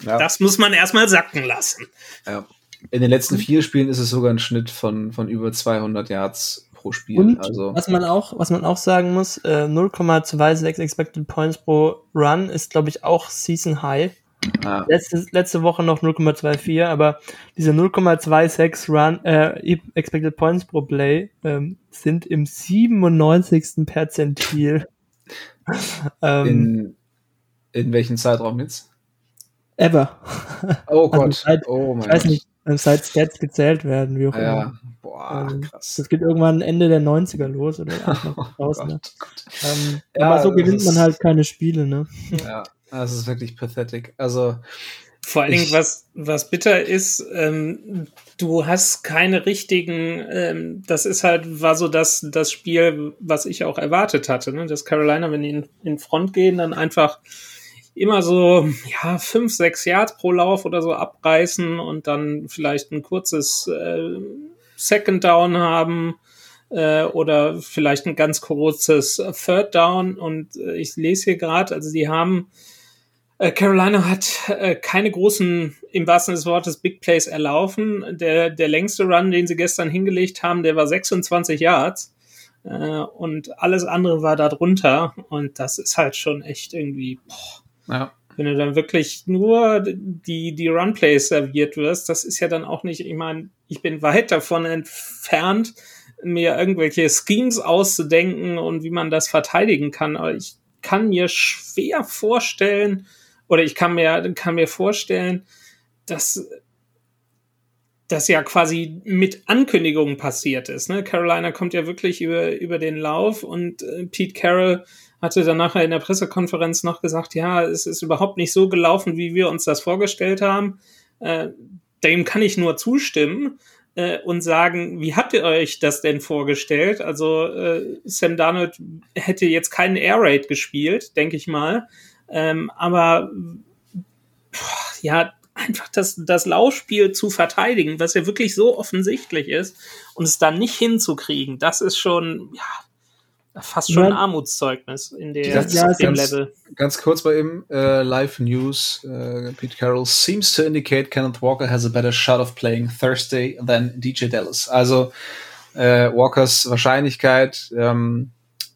Ja. Das muss man erstmal sacken lassen. Ja. In den letzten vier Spielen ist es sogar ein Schnitt von, von über 200 Yards pro Spiel. Und also. was man auch, was man auch sagen muss, äh, 0,26 Expected Points pro Run ist, glaube ich, auch Season High. Ah. Letzte, letzte Woche noch 0,24, aber diese 0,26 Run, äh, Expected Points pro Play ähm, sind im 97. Perzentil. ähm, in, in welchem Zeitraum jetzt? Ever. Oh Gott. Also seit, oh mein ich weiß nicht, seit Stats gezählt werden, wie auch immer. Ja, boah, ähm, krass. Das geht irgendwann Ende der 90er los oder oh ne? ähm, ja, aber so gewinnt man halt keine Spiele, ne? Ja, das ist wirklich pathetic. Also vor allen Dingen, was, was bitter ist, ähm, du hast keine richtigen, ähm, das ist halt, war so das, das Spiel, was ich auch erwartet hatte, ne? dass Carolina, wenn die in, in Front gehen, dann einfach immer so, ja, fünf, sechs Yards pro Lauf oder so abreißen und dann vielleicht ein kurzes äh, Second Down haben äh, oder vielleicht ein ganz kurzes Third Down. Und äh, ich lese hier gerade, also die haben äh, Carolina hat äh, keine großen, im wahrsten des Wortes, Big Plays erlaufen. Der, der längste Run, den sie gestern hingelegt haben, der war 26 Yards. Äh, und alles andere war da drunter. Und das ist halt schon echt irgendwie, boah, ja. Wenn du dann wirklich nur die, die Runplays serviert wirst, das ist ja dann auch nicht, ich meine, ich bin weit davon entfernt, mir irgendwelche Schemes auszudenken und wie man das verteidigen kann. Aber ich kann mir schwer vorstellen, oder ich kann mir, kann mir vorstellen, dass das ja quasi mit Ankündigungen passiert ist. Ne? Carolina kommt ja wirklich über, über den Lauf und äh, Pete Carroll hatte dann nachher in der Pressekonferenz noch gesagt, ja, es ist überhaupt nicht so gelaufen, wie wir uns das vorgestellt haben. Äh, dem kann ich nur zustimmen äh, und sagen, wie habt ihr euch das denn vorgestellt? Also äh, Sam Darnold hätte jetzt keinen Air Raid gespielt, denke ich mal. Ähm, aber ja, einfach das, das Laufspiel zu verteidigen, was ja wirklich so offensichtlich ist, und es dann nicht hinzukriegen, das ist schon, ja, fast schon ein Armutszeugnis in der, ganz, ja, dem ganz, Level. Ganz kurz bei ihm, äh, Live News, äh, Pete Carroll seems to indicate Kenneth Walker has a better shot of playing Thursday than DJ Dallas. Also äh, Walkers Wahrscheinlichkeit, ähm,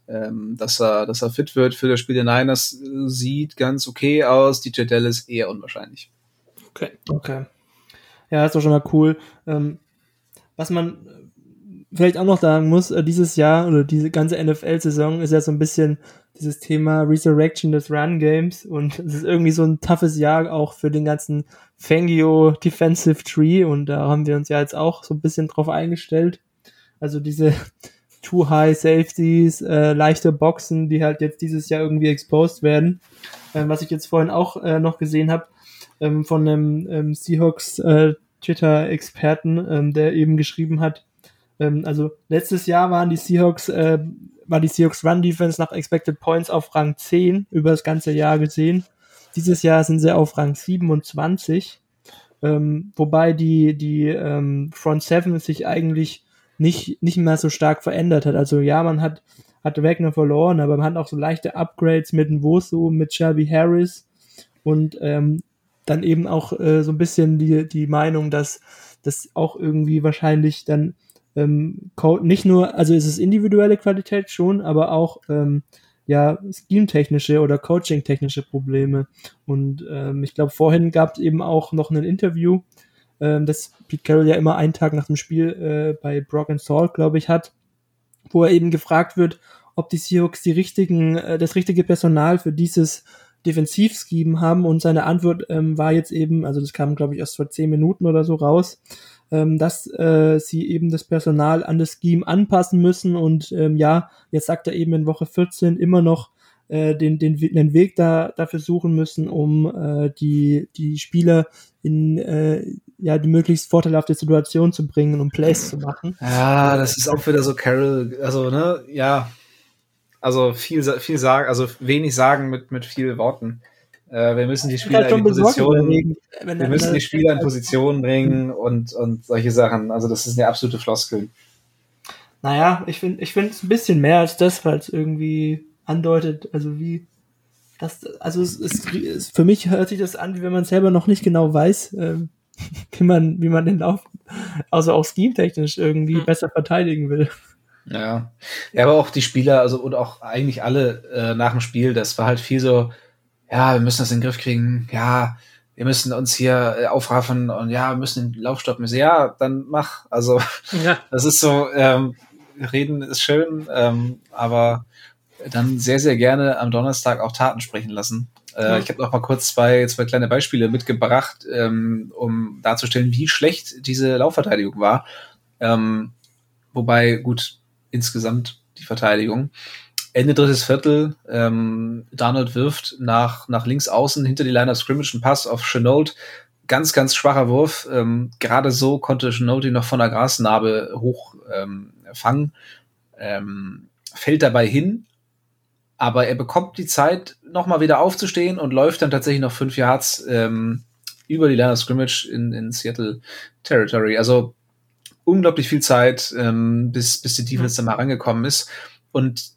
ähm, dass er, dass er fit wird für das Spiel der Niners, sieht ganz okay aus. DJ Dallas eher unwahrscheinlich. Okay. Okay. Ja, ist doch schon mal cool. Ähm, was man vielleicht auch noch sagen muss, äh, dieses Jahr oder diese ganze NFL-Saison ist ja so ein bisschen dieses Thema Resurrection des Run-Games und es ist irgendwie so ein toughes Jahr auch für den ganzen Fangio Defensive Tree und da haben wir uns ja jetzt auch so ein bisschen drauf eingestellt. Also diese Too High Safeties, äh, leichte Boxen, die halt jetzt dieses Jahr irgendwie exposed werden. Ähm, was ich jetzt vorhin auch äh, noch gesehen habe ähm, von einem ähm, Seahawks äh, Twitter-Experten, ähm, der eben geschrieben hat, ähm, also letztes Jahr waren die Seahawks, äh, war die Seahawks Run Defense nach Expected Points auf Rang 10 über das ganze Jahr gesehen. Dieses Jahr sind sie auf Rang 27. Ähm, wobei die, die ähm, Front Seven sich eigentlich nicht, nicht mehr so stark verändert hat. Also ja, man hat, hat Wagner verloren, aber man hat auch so leichte Upgrades mit dem Wosu, mit Shelby Harris und ähm, dann eben auch äh, so ein bisschen die, die Meinung, dass das auch irgendwie wahrscheinlich dann ähm, nicht nur, also ist es individuelle Qualität schon, aber auch ähm, ja scheme-technische oder coaching-technische Probleme. Und ähm, ich glaube, vorhin gab es eben auch noch ein Interview, ähm, das Pete Carroll ja immer einen Tag nach dem Spiel äh, bei Brock and Salt, glaube ich, hat, wo er eben gefragt wird, ob die Seahawks die richtigen, äh, das richtige Personal für dieses Defensivscheme haben und seine Antwort ähm, war jetzt eben, also das kam glaube ich erst vor zehn Minuten oder so raus, ähm, dass äh, sie eben das Personal an das Scheme anpassen müssen und ähm, ja, jetzt sagt er eben in Woche 14 immer noch äh, den, den, den Weg da dafür suchen müssen, um äh, die, die Spieler in äh, ja die möglichst vorteilhafte Situation zu bringen, um Plays zu machen. Ja, das ist auch wieder so Carol, also ne, ja, also viel, viel sagen, also wenig sagen mit, mit viel Worten. Äh, wir müssen die Spieler halt in Position, wir müssen die Spieler in Position bringen und, und solche Sachen. Also das ist eine absolute Floskel. Naja, ich finde ich finde es ein bisschen mehr als das, weil es irgendwie andeutet, also wie das, also es, es, es, für mich hört sich das an, wie wenn man selber noch nicht genau weiß, äh, wie man, wie man den Lauf, also auch scheme-technisch irgendwie mhm. besser verteidigen will. Ja. ja, aber auch die Spieler, also und auch eigentlich alle äh, nach dem Spiel, das war halt viel so, ja, wir müssen das in den Griff kriegen, ja, wir müssen uns hier äh, aufraffen und ja, wir müssen den Lauf stoppen. Ja, dann mach. Also ja. das ist so, ähm, reden ist schön, ähm, aber dann sehr, sehr gerne am Donnerstag auch Taten sprechen lassen. Äh, ja. Ich habe noch mal kurz zwei, zwei kleine Beispiele mitgebracht, ähm, um darzustellen, wie schlecht diese Laufverteidigung war. Ähm, wobei, gut, insgesamt die Verteidigung. Ende drittes Viertel, ähm, Darnold wirft nach, nach links außen hinter die Line of Scrimmage einen Pass auf Chenault. Ganz, ganz schwacher Wurf. Ähm, Gerade so konnte Chenault ihn noch von der Grasnarbe hoch ähm, fangen. Ähm, fällt dabei hin, aber er bekommt die Zeit, nochmal wieder aufzustehen und läuft dann tatsächlich noch fünf Yards ähm, über die Line of Scrimmage in, in Seattle Territory. Also unglaublich viel Zeit, ähm, bis, bis die Defense mhm. dann mal rangekommen ist. Und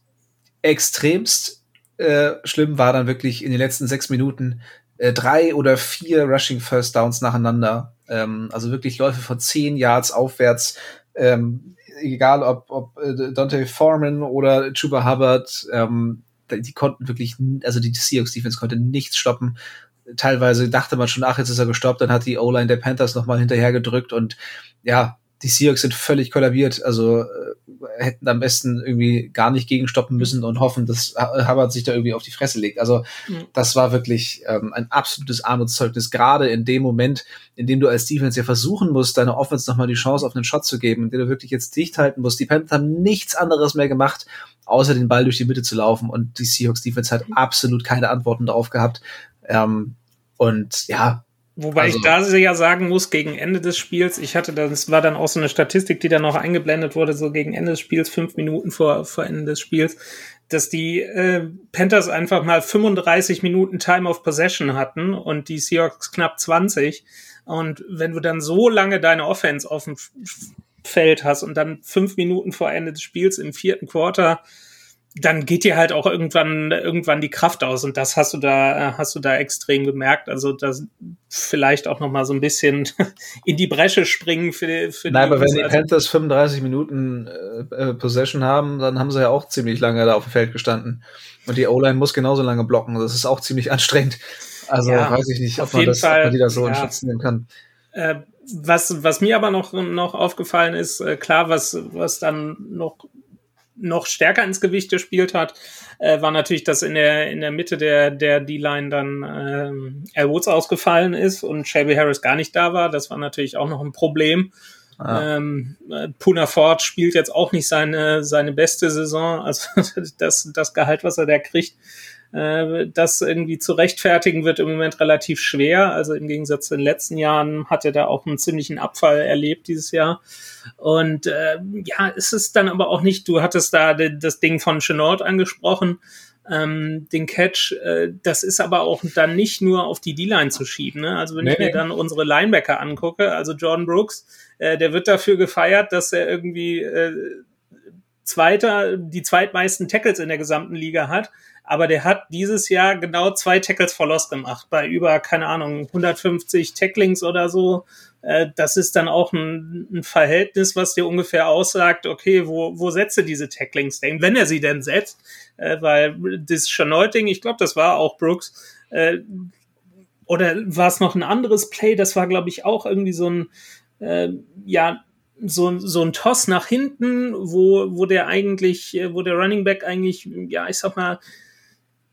extremst äh, schlimm war dann wirklich in den letzten sechs Minuten äh, drei oder vier Rushing First Downs nacheinander. Ähm, also wirklich Läufe von zehn Yards aufwärts. Ähm, egal ob, ob äh, Dante Foreman oder Chuba Hubbard, ähm, die konnten wirklich, also die Seahawks Defense konnte nichts stoppen. Teilweise dachte man schon, ach, jetzt ist er gestoppt, dann hat die O-Line der Panthers nochmal hinterher gedrückt und ja, die Seahawks sind völlig kollabiert. Also äh, hätten am besten irgendwie gar nicht gegenstoppen müssen und hoffen, dass Hubbard sich da irgendwie auf die Fresse legt. Also mhm. das war wirklich ähm, ein absolutes Armutszeugnis, gerade in dem Moment, in dem du als Defense ja versuchen musst, deiner Offense nochmal die Chance auf einen Shot zu geben, in dem du wirklich jetzt dicht halten musst. Die Panthers haben nichts anderes mehr gemacht, außer den Ball durch die Mitte zu laufen und die Seahawks Defense hat absolut keine Antworten darauf gehabt. Ähm, und ja, Wobei also, ich da ja sagen muss, gegen Ende des Spiels, ich hatte das war dann auch so eine Statistik, die dann noch eingeblendet wurde, so gegen Ende des Spiels, fünf Minuten vor, vor Ende des Spiels, dass die äh, Panthers einfach mal 35 Minuten Time of Possession hatten und die Seahawks knapp 20. Und wenn du dann so lange deine Offense auf dem Feld hast und dann fünf Minuten vor Ende des Spiels im vierten Quarter dann geht dir halt auch irgendwann irgendwann die Kraft aus und das hast du da hast du da extrem gemerkt. Also das vielleicht auch noch mal so ein bisschen in die Bresche springen für für Nein, die aber wenn die Panthers 35 Minuten äh, äh, Possession haben dann haben sie ja auch ziemlich lange da auf dem Feld gestanden. Und die O-Line muss genauso lange blocken. Das ist auch ziemlich anstrengend. Also ja, weiß ich nicht ob man das Fall, ob man die da so ja. in Schutz nehmen kann. Äh, was was mir aber noch noch aufgefallen ist äh, klar was was dann noch noch stärker ins Gewicht gespielt hat, äh, war natürlich, dass in der, in der Mitte der, der D-Line dann ähm, Al Woods ausgefallen ist und Shelby Harris gar nicht da war. Das war natürlich auch noch ein Problem. Ah. Ähm, Puna Ford spielt jetzt auch nicht seine, seine beste Saison. Also das, das Gehalt, was er da kriegt, äh, das irgendwie zu rechtfertigen wird im Moment relativ schwer. Also im Gegensatz zu den letzten Jahren hat er da auch einen ziemlichen Abfall erlebt dieses Jahr. Und äh, ja, ist es dann aber auch nicht, du hattest da das Ding von Chenault angesprochen. ähm, den Catch. Äh, das ist aber auch dann nicht nur auf die D-Line zu schieben. Ne? Also wenn nee, ich mir dann unsere Linebacker angucke, also Jordan Brooks, äh, der wird dafür gefeiert, dass er irgendwie äh, Zweiter, die zweitmeisten Tackles in der gesamten Liga hat aber der hat dieses Jahr genau zwei Tackles for Loss gemacht, bei über, keine Ahnung, 150 Tacklings oder so. Äh, das ist dann auch ein, ein, Verhältnis, was dir ungefähr aussagt, okay, wo, wo setzt er diese Tacklings denn, wenn er sie denn setzt? Äh, weil das Chanolting, ich glaube, das war auch Brooks, äh, oder war es noch ein anderes Play? Das war, glaube ich, auch irgendwie so ein, ja, so, so ein Toss nach hinten, wo, wo der eigentlich, wo der Running Back eigentlich, ja, ich sag mal,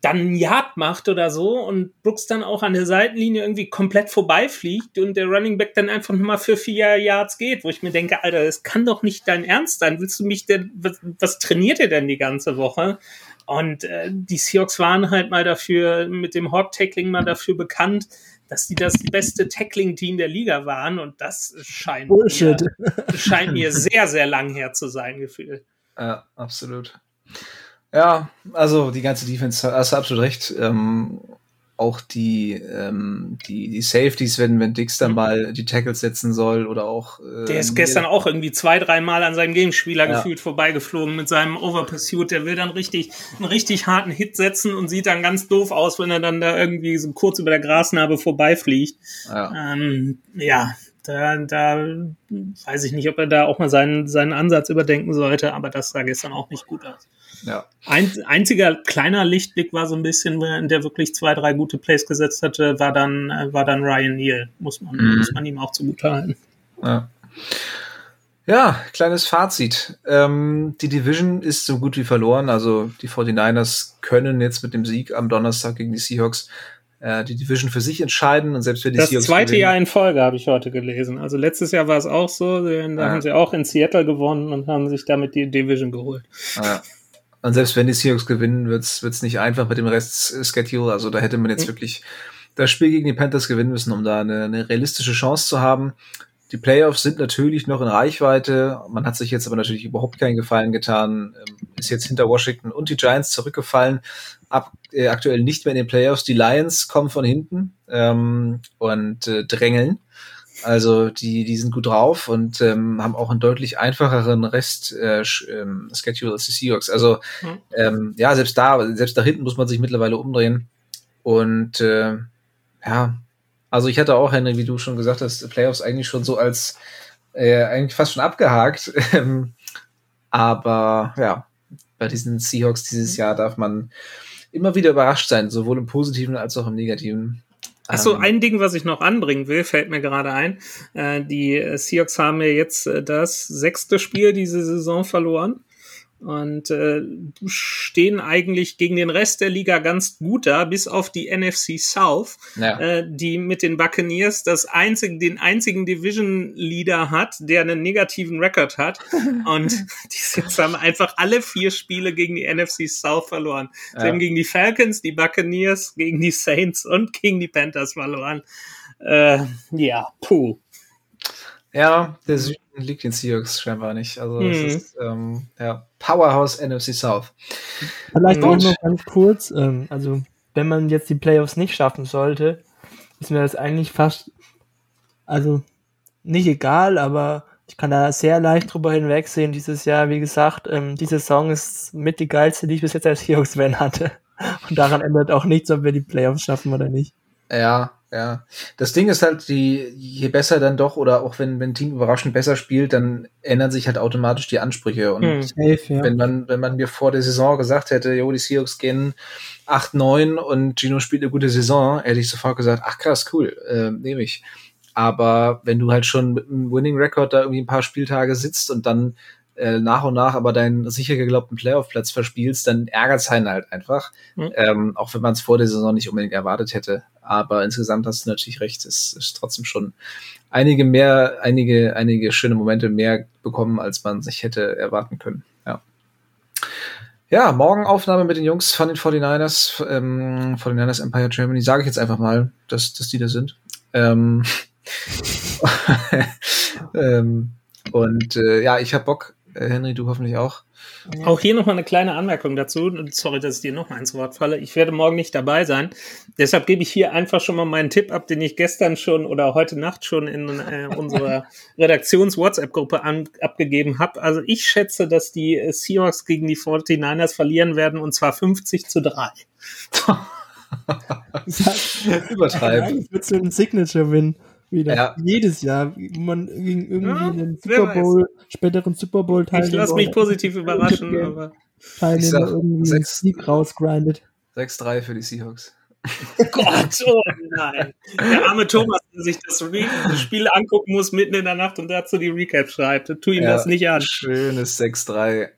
dann ein Yard macht oder so und Brooks dann auch an der Seitenlinie irgendwie komplett vorbeifliegt und der Running Back dann einfach nochmal für vier Yards geht, wo ich mir denke, Alter, das kann doch nicht dein Ernst sein. Willst du mich denn, was, was trainiert ihr denn die ganze Woche? Und äh, die Seahawks waren halt mal dafür, mit dem Hawk-Tackling mal dafür bekannt, dass die das beste Tackling-Team der Liga waren und das scheint Bullshit. mir, scheint mir sehr, sehr lang her zu sein, gefühlt. Ja, absolut. Ja, also die ganze Defense, hast du absolut recht. Ähm, auch die, ähm, die, die Safeties, wenn, wenn Dix dann mhm. mal die Tackles setzen soll oder auch. Äh, der ist gestern auch irgendwie zwei, dreimal an seinem Gegenspieler ja. gefühlt vorbeigeflogen mit seinem Overpursuit. Der will dann richtig, einen richtig harten Hit setzen und sieht dann ganz doof aus, wenn er dann da irgendwie so kurz über der Grasnarbe vorbeifliegt. Ja, ähm, ja da, da weiß ich nicht, ob er da auch mal seinen, seinen Ansatz überdenken sollte, aber das sah gestern auch nicht gut aus. Ja. Ein, einziger kleiner Lichtblick war so ein bisschen, der wirklich zwei, drei gute Plays gesetzt hatte, war dann, war dann Ryan Neal. Muss man, mhm. muss man ihm auch zugutehalten. Ja. Ja, kleines Fazit. Ähm, die Division ist so gut wie verloren. Also die 49ers können jetzt mit dem Sieg am Donnerstag gegen die Seahawks äh, die Division für sich entscheiden und selbst wenn die das Seahawks zweite gewinnen, Jahr in Folge habe ich heute gelesen. Also letztes Jahr war es auch so, da ja. haben sie auch in Seattle gewonnen und haben sich damit die Division geholt. Ja. Und selbst wenn die Seahawks gewinnen, wird's wird's nicht einfach mit dem Rest Schedule. Also da hätte man jetzt mhm. wirklich das Spiel gegen die Panthers gewinnen müssen, um da eine, eine realistische Chance zu haben. Die Playoffs sind natürlich noch in Reichweite. Man hat sich jetzt aber natürlich überhaupt keinen Gefallen getan. Ähm, ist jetzt hinter Washington und die Giants zurückgefallen. Ab, äh, aktuell nicht mehr in den Playoffs. Die Lions kommen von hinten ähm, und äh, drängeln. Also die, die sind gut drauf und ähm, haben auch einen deutlich einfacheren Rest äh, ähm, Schedule als die Seahawks. Also mhm. ähm, ja, selbst da, selbst da hinten muss man sich mittlerweile umdrehen. Und äh, ja, also ich hatte auch, Henry, wie du schon gesagt hast, Playoffs eigentlich schon so als äh, eigentlich fast schon abgehakt. Ähm, aber ja, bei diesen Seahawks dieses mhm. Jahr darf man immer wieder überrascht sein, sowohl im Positiven als auch im Negativen. Achso, ähm, ein Ding, was ich noch anbringen will, fällt mir gerade ein. Äh, die Seahawks haben ja jetzt äh, das sechste Spiel diese Saison verloren und äh, stehen eigentlich gegen den Rest der Liga ganz gut da, bis auf die NFC South, ja. äh, die mit den Buccaneers das einzige, den einzigen Division Leader hat, der einen negativen Rekord hat. und die jetzt haben einfach alle vier Spiele gegen die NFC South verloren. Ja. Sie haben gegen die Falcons, die Buccaneers, gegen die Saints und gegen die Panthers verloren. Äh, ja, puh. Ja, der Süden liegt den Seahawks scheinbar nicht. Also mhm. das ist ähm, ja, Powerhouse NFC South. Vielleicht auch noch ganz kurz, ähm, also wenn man jetzt die Playoffs nicht schaffen sollte, ist mir das eigentlich fast, also nicht egal, aber ich kann da sehr leicht drüber hinwegsehen dieses Jahr. Wie gesagt, ähm, diese Saison ist mit die geilste, die ich bis jetzt als Seahawks-Fan hatte. Und daran ändert auch nichts, ob wir die Playoffs schaffen oder nicht. Ja, ja. Das Ding ist halt, die, je besser dann doch, oder auch wenn, wenn ein Team überraschend besser spielt, dann ändern sich halt automatisch die Ansprüche. Und hm, safe, ja. wenn man, wenn man mir vor der Saison gesagt hätte, jo, die Seahawks gehen 8-9 und Gino spielt eine gute Saison, hätte ich sofort gesagt, ach krass, cool, äh, nehme ich. Aber wenn du halt schon mit einem Winning Record da irgendwie ein paar Spieltage sitzt und dann äh, nach und nach aber deinen sicher geglaubten Playoff-Platz verspielst, dann ärgert es einen halt einfach. Mhm. Ähm, auch wenn man es vor der Saison nicht unbedingt erwartet hätte. Aber insgesamt hast du natürlich recht, es ist trotzdem schon einige mehr, einige, einige schöne Momente mehr bekommen, als man sich hätte erwarten können. Ja. Ja, morgen Aufnahme mit den Jungs von den 49ers, ähm, 49ers Empire Germany, sage ich jetzt einfach mal, dass, dass die da sind. Ähm, ähm, und äh, ja, ich habe Bock, Henry, du hoffentlich auch. Auch hier nochmal eine kleine Anmerkung dazu. Sorry, dass ich dir noch mal ins Wort falle. Ich werde morgen nicht dabei sein. Deshalb gebe ich hier einfach schon mal meinen Tipp ab, den ich gestern schon oder heute Nacht schon in äh, unserer Redaktions-WhatsApp-Gruppe abgegeben habe. Also ich schätze, dass die Seahawks gegen die 49ers verlieren werden und zwar 50 zu 3. Übertreiben. Das wird so ein Signature-Win wieder. Ja. Jedes Jahr, man gegen irgendwie ja, einen Super Bowl, späteren Super Bowl teilnehmen. Ich lasse mich positiv überraschen, aber. Teilnehmer irgendwie 6, Sieg rausgrindet. 6-3 für die Seahawks. Gott, oh nein. Der arme Thomas, der sich das, das, Spiel angucken muss mitten in der Nacht und dazu die Recap schreibt. Tu ihm ja, das nicht an. Schönes 6-3.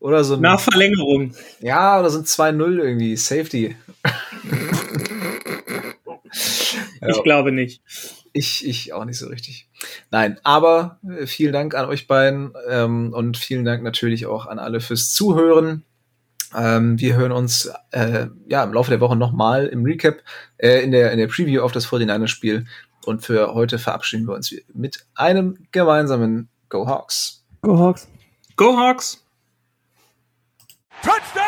Oder so ein, Nach Verlängerung. Ja, oder so ein 2-0 irgendwie. Safety. ich glaube nicht. Ich, ich auch nicht so richtig. Nein, aber äh, vielen Dank an euch beiden ähm, und vielen Dank natürlich auch an alle fürs Zuhören. Ähm, wir hören uns äh, ja im Laufe der Woche nochmal im Recap, äh, in, der, in der Preview auf das 49er-Spiel. Und für heute verabschieden wir uns mit einem gemeinsamen Go Hawks. Go Hawks. Go Hawks. Touchdown!